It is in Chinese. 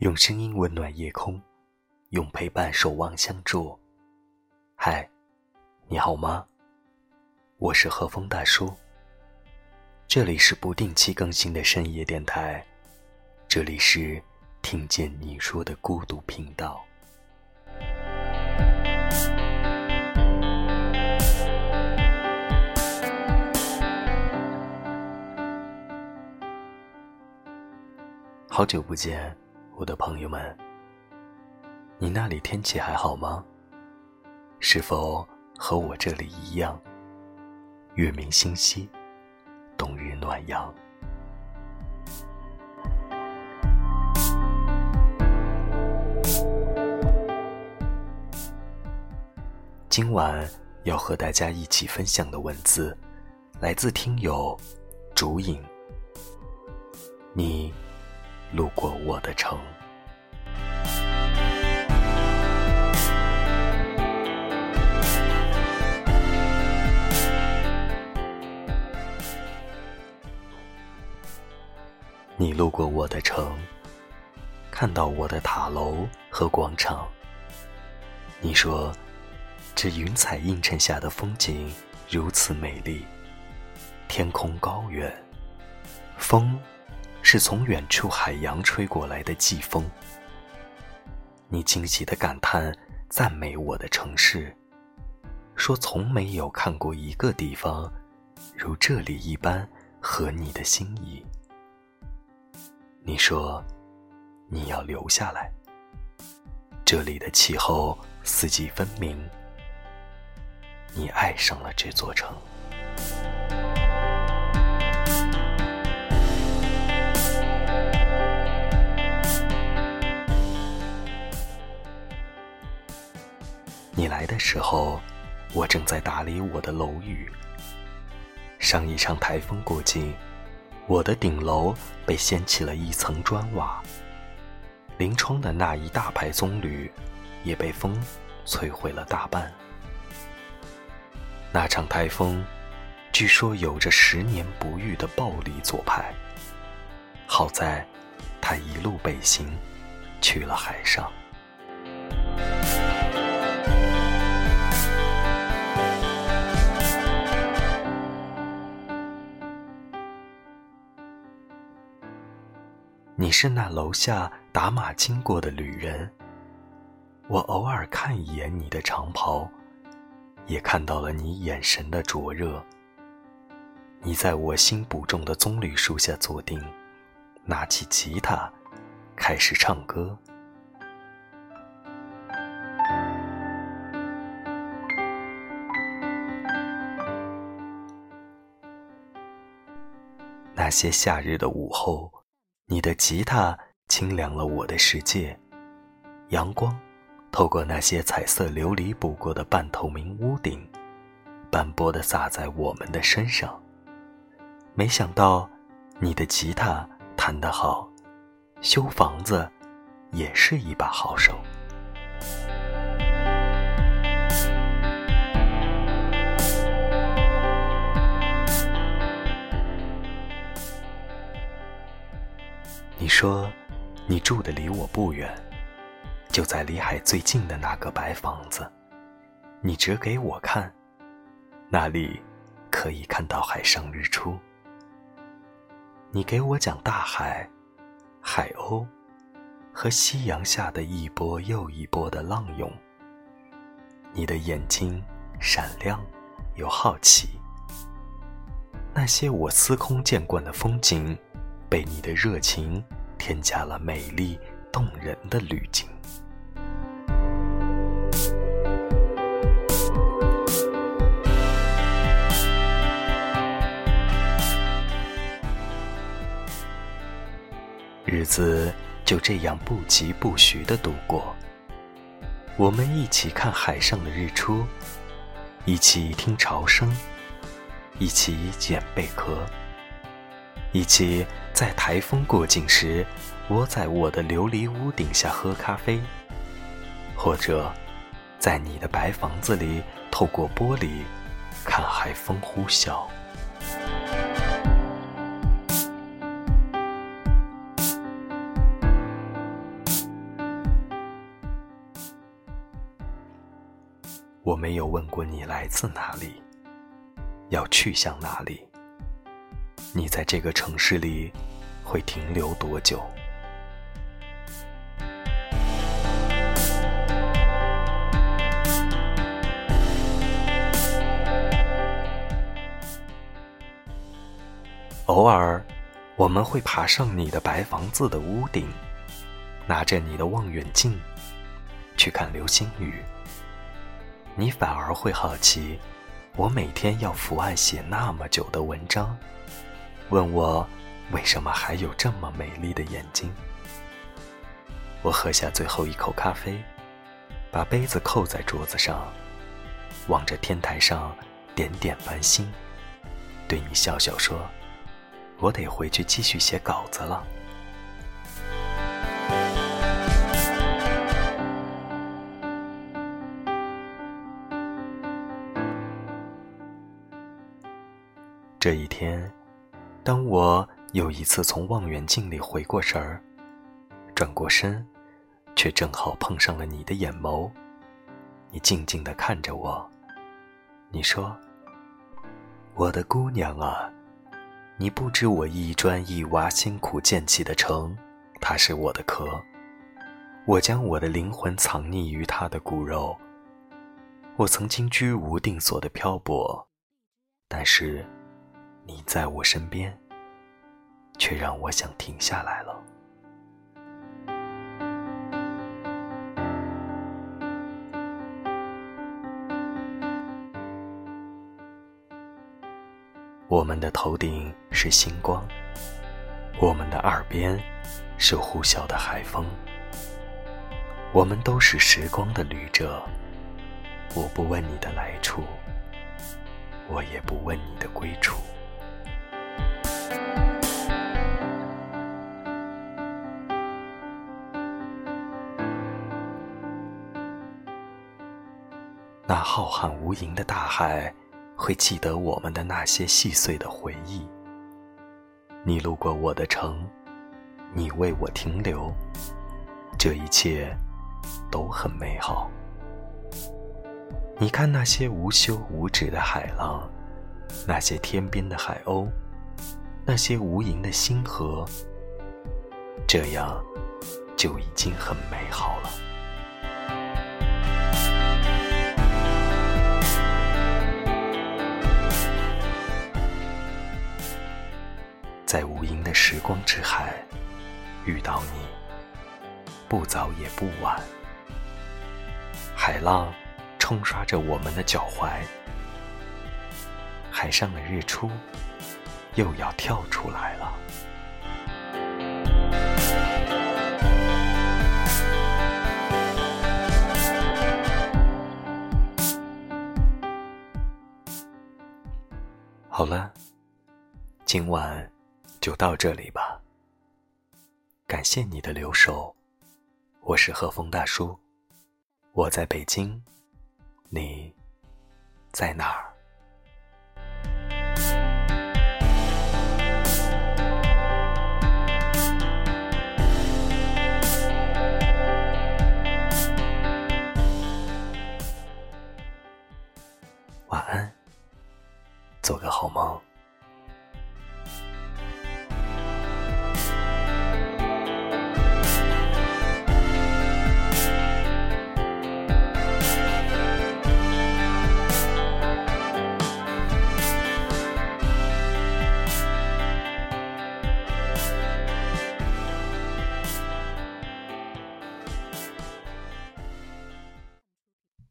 用声音温暖夜空，用陪伴守望相助。嗨，你好吗？我是和风大叔。这里是不定期更新的深夜电台，这里是听见你说的孤独频道。好久不见，我的朋友们，你那里天气还好吗？是否和我这里一样，月明星稀，冬日暖阳？今晚要和大家一起分享的文字，来自听友竹影，你。路过我的城，你路过我的城，看到我的塔楼和广场。你说，这云彩映衬下的风景如此美丽，天空高远，风。是从远处海洋吹过来的季风。你惊喜的感叹、赞美我的城市，说从没有看过一个地方如这里一般合你的心意。你说你要留下来，这里的气候四季分明。你爱上了这座城。的时候，我正在打理我的楼宇。上一场台风过境，我的顶楼被掀起了一层砖瓦，临窗的那一大排棕榈也被风摧毁了大半。那场台风，据说有着十年不遇的暴力左派。好在，它一路北行，去了海上。你是那楼下打马经过的旅人，我偶尔看一眼你的长袍，也看到了你眼神的灼热。你在我新补种的棕榈树下坐定，拿起吉他，开始唱歌。那些夏日的午后。你的吉他清凉了我的世界，阳光透过那些彩色琉璃补过的半透明屋顶，斑驳的洒在我们的身上。没想到，你的吉他弹得好，修房子也是一把好手。你说，你住的离我不远，就在离海最近的那个白房子。你指给我看，那里可以看到海上日出。你给我讲大海、海鸥和夕阳下的一波又一波的浪涌。你的眼睛闪亮又好奇，那些我司空见惯的风景，被你的热情。添加了美丽动人的滤镜。日子就这样不疾不徐的度过。我们一起看海上的日出，一起听潮声，一起捡贝壳。一起在台风过境时窝在我的琉璃屋顶下喝咖啡或者在你的白房子里透过玻璃看海风呼啸。我没有问过你来自哪里要去向哪里。你在这个城市里会停留多久？偶尔，我们会爬上你的白房子的屋顶，拿着你的望远镜去看流星雨。你反而会好奇，我每天要伏案写那么久的文章，问我为什么还有这么美丽的眼睛。我喝下最后一口咖啡，把杯子扣在桌子上，望着天台上点点繁星，对你笑笑说。我得回去继续写稿子了。这一天，当我又一次从望远镜里回过神儿，转过身，却正好碰上了你的眼眸。你静静的看着我，你说：“我的姑娘啊。”你不知我一砖一瓦辛苦建起的城，它是我的壳。我将我的灵魂藏匿于它的骨肉。我曾经居无定所的漂泊，但是你在我身边，却让我想停下来了。我们的头顶是星光，我们的耳边是呼啸的海风。我们都是时光的旅者。我不问你的来处，我也不问你的归处。那浩瀚无垠的大海。会记得我们的那些细碎的回忆。你路过我的城，你为我停留，这一切都很美好。你看那些无休无止的海浪，那些天边的海鸥，那些无垠的星河，这样就已经很美好了。在无垠的时光之海遇到你，不早也不晚。海浪冲刷着我们的脚踝，海上的日出又要跳出来了。好了，今晚。就到这里吧。感谢你的留守，我是贺峰大叔，我在北京，你在哪儿？